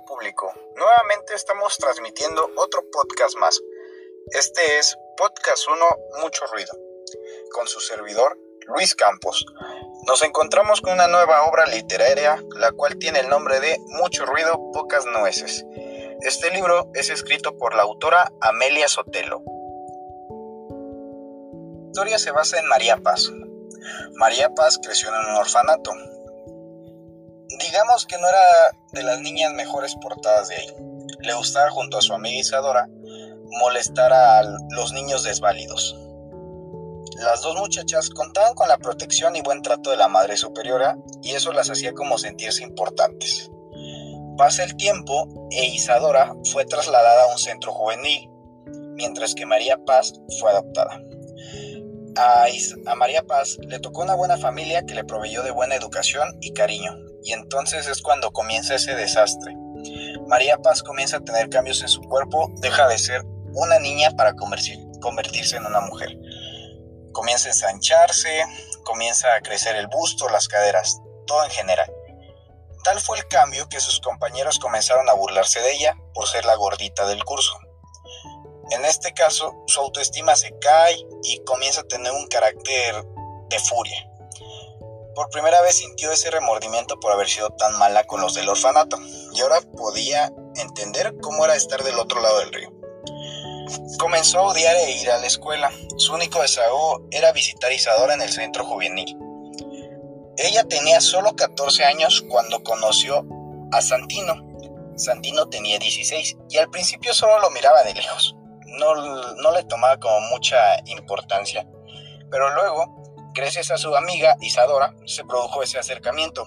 público. Nuevamente estamos transmitiendo otro podcast más. Este es Podcast 1 Mucho Ruido, con su servidor Luis Campos. Nos encontramos con una nueva obra literaria, la cual tiene el nombre de Mucho Ruido, Pocas Nueces. Este libro es escrito por la autora Amelia Sotelo. La historia se basa en María Paz. María Paz creció en un orfanato, digamos que no era de las niñas mejores portadas de ahí. Le gustaba junto a su amiga Isadora molestar a los niños desválidos. Las dos muchachas contaban con la protección y buen trato de la madre superiora y eso las hacía como sentirse importantes. Pasa el tiempo e Isadora fue trasladada a un centro juvenil, mientras que María Paz fue adoptada. A, a, María Paz le tocó una buena familia que le proveyó de buena educación y cariño, y entonces es cuando comienza ese desastre. María Paz comienza a tener cambios en su cuerpo, deja de ser una niña para convertirse en una mujer. Comienza a ensancharse, comienza a crecer el busto, las caderas, todo en general. Tal fue el cambio que sus compañeros comenzaron a burlarse de ella por ser la gordita del curso. En este caso, su autoestima se cae y comienza a tener un carácter de furia. Por primera vez sintió ese remordimiento por haber sido tan mala con los del orfanato y ahora podía entender cómo era estar del otro lado del río. Comenzó a odiar e ir a la escuela. Su único desahogo era visitar a Isadora en el centro juvenil. Ella tenía solo 14 años cuando conoció a Santino. Santino tenía 16 y al principio solo lo miraba de lejos. No, no le tomaba como mucha importancia. Pero luego Gracias a su amiga Isadora se produjo ese acercamiento.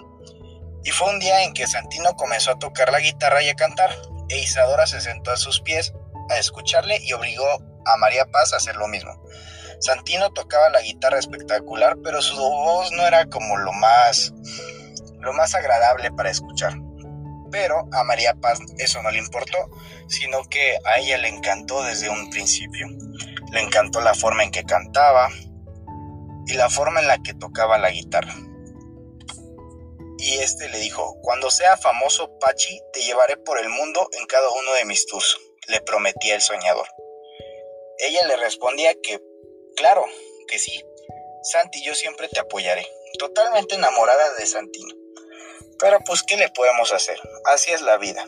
Y fue un día en que Santino comenzó a tocar la guitarra y a cantar, e Isadora se sentó a sus pies a escucharle y obligó a María Paz a hacer lo mismo. Santino tocaba la guitarra espectacular, pero su voz no era como lo más lo más agradable para escuchar. Pero a María Paz eso no le importó, sino que a ella le encantó desde un principio. Le encantó la forma en que cantaba, y la forma en la que tocaba la guitarra. Y este le dijo, cuando sea famoso Pachi, te llevaré por el mundo en cada uno de mis tours, le prometía el soñador. Ella le respondía que, claro, que sí, Santi, yo siempre te apoyaré, totalmente enamorada de Santino. Pero pues, ¿qué le podemos hacer? Así es la vida.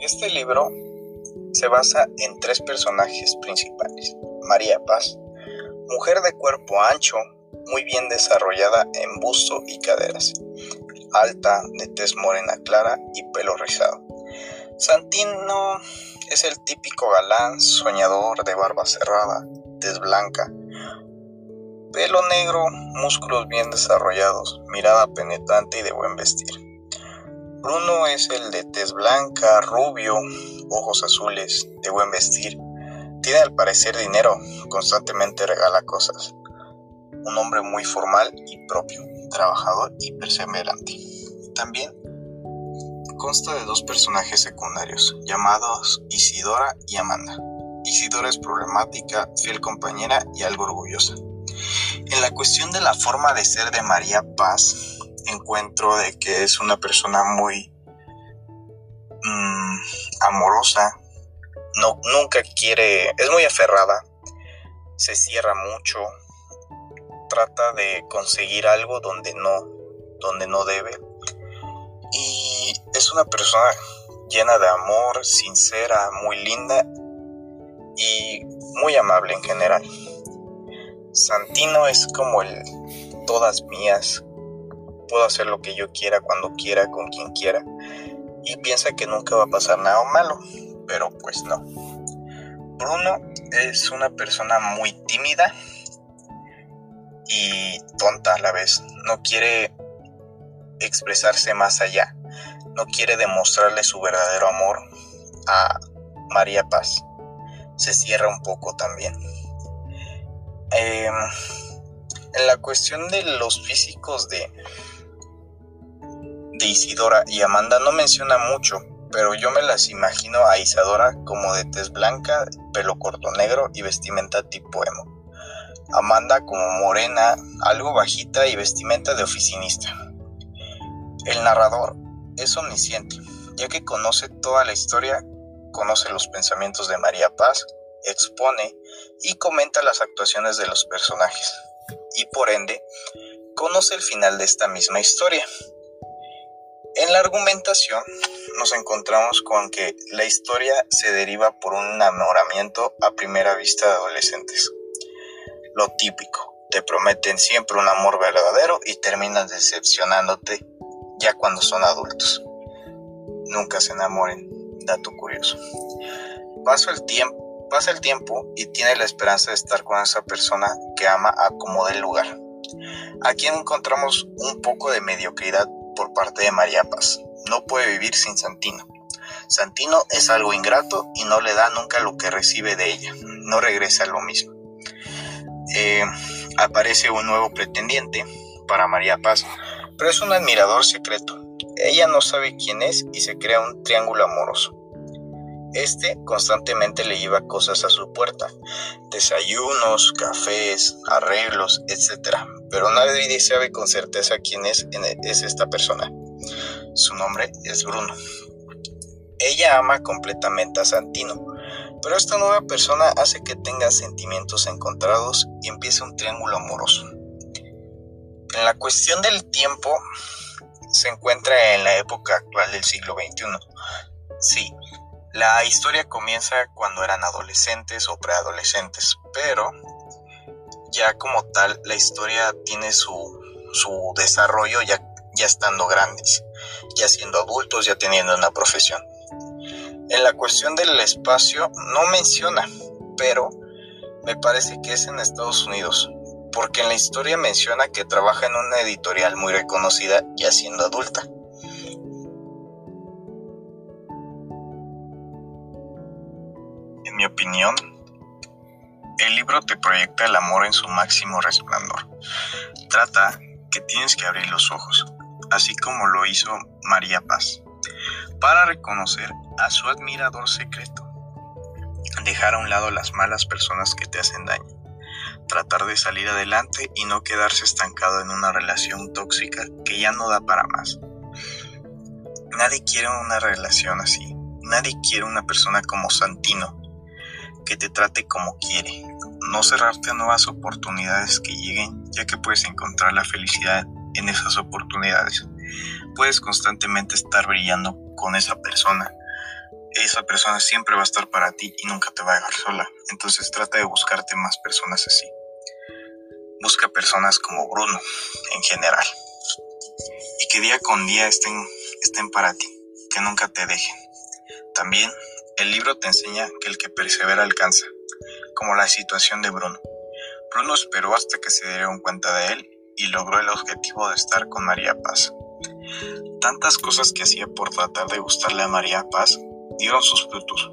Este libro se basa en tres personajes principales. María Paz, mujer de cuerpo ancho, muy bien desarrollada en busto y caderas, alta, de tez morena clara y pelo rizado. Santino es el típico galán, soñador de barba cerrada, tez blanca, pelo negro, músculos bien desarrollados, mirada penetrante y de buen vestir. Bruno es el de tez blanca, rubio, ojos azules, de buen vestir. Tiene al parecer dinero, constantemente regala cosas. Un hombre muy formal y propio, trabajador y perseverante. También consta de dos personajes secundarios, llamados Isidora y Amanda. Isidora es problemática, fiel compañera y algo orgullosa. En la cuestión de la forma de ser de María Paz, encuentro de que es una persona muy mm, amorosa, no, nunca quiere, es muy aferrada, se cierra mucho, trata de conseguir algo donde no, donde no debe. Y es una persona llena de amor, sincera, muy linda y muy amable en general. Santino es como el todas mías, puedo hacer lo que yo quiera, cuando quiera, con quien quiera. Y piensa que nunca va a pasar nada malo, pero pues no. Bruno es una persona muy tímida y tonta a la vez. No quiere expresarse más allá. No quiere demostrarle su verdadero amor a María Paz. Se cierra un poco también. Em, en la cuestión de los físicos de, Isidora y Amanda no menciona mucho, pero yo me las imagino a Isadora como de tez blanca, pelo corto negro y vestimenta tipo emo. Amanda como morena, algo bajita y vestimenta de oficinista. El narrador es omnisciente, ya que conoce toda la historia, conoce los pensamientos de María Paz, expone y comenta las actuaciones de los personajes, y por ende, conoce el final de esta misma historia. En la argumentación nos encontramos con que la historia se deriva por un enamoramiento a primera vista de adolescentes. Lo típico, te prometen siempre un amor verdadero y terminas decepcionándote ya cuando son adultos. Nunca se enamoren, dato curioso. El tiempo, pasa el tiempo y tiene la esperanza de estar con esa persona que ama a como del lugar. Aquí encontramos un poco de mediocridad por parte de María Paz. No puede vivir sin Santino. Santino es algo ingrato y no le da nunca lo que recibe de ella. No regresa a lo mismo. Eh, aparece un nuevo pretendiente para María Paz, pero es un admirador secreto. Ella no sabe quién es y se crea un triángulo amoroso. Este constantemente le lleva cosas a su puerta, desayunos, cafés, arreglos, etc. Pero nadie sabe con certeza quién es, es esta persona. Su nombre es Bruno. Ella ama completamente a Santino, pero esta nueva persona hace que tenga sentimientos encontrados y empiece un triángulo amoroso. En la cuestión del tiempo se encuentra en la época actual del siglo XXI. Sí, la historia comienza cuando eran adolescentes o preadolescentes, pero ya como tal la historia tiene su, su desarrollo ya, ya estando grandes, ya siendo adultos, ya teniendo una profesión. En la cuestión del espacio no menciona, pero me parece que es en Estados Unidos, porque en la historia menciona que trabaja en una editorial muy reconocida ya siendo adulta. En mi opinión, el libro te proyecta el amor en su máximo resplandor. Trata que tienes que abrir los ojos, así como lo hizo María Paz, para reconocer a su admirador secreto. Dejar a un lado las malas personas que te hacen daño. Tratar de salir adelante y no quedarse estancado en una relación tóxica que ya no da para más. Nadie quiere una relación así. Nadie quiere una persona como Santino, que te trate como quiere. No cerrarte a nuevas oportunidades que lleguen, ya que puedes encontrar la felicidad en esas oportunidades. Puedes constantemente estar brillando con esa persona esa persona siempre va a estar para ti y nunca te va a dejar sola. Entonces trata de buscarte más personas así. Busca personas como Bruno en general. Y que día con día estén, estén para ti, que nunca te dejen. También el libro te enseña que el que persevera alcanza, como la situación de Bruno. Bruno esperó hasta que se dieron cuenta de él y logró el objetivo de estar con María Paz. Tantas cosas que hacía por tratar de gustarle a María Paz dieron sus frutos.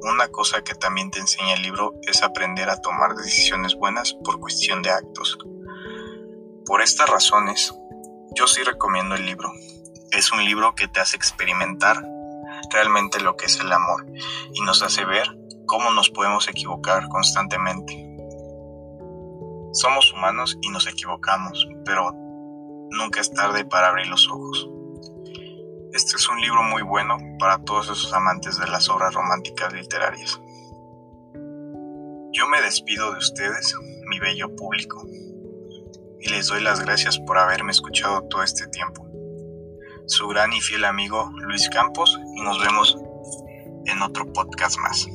Una cosa que también te enseña el libro es aprender a tomar decisiones buenas por cuestión de actos. Por estas razones, yo sí recomiendo el libro. Es un libro que te hace experimentar realmente lo que es el amor y nos hace ver cómo nos podemos equivocar constantemente. Somos humanos y nos equivocamos, pero nunca es tarde para abrir los ojos. Este es un libro muy bueno para todos esos amantes de las obras románticas literarias. Yo me despido de ustedes, mi bello público, y les doy las gracias por haberme escuchado todo este tiempo. Su gran y fiel amigo Luis Campos nos vemos en otro podcast más.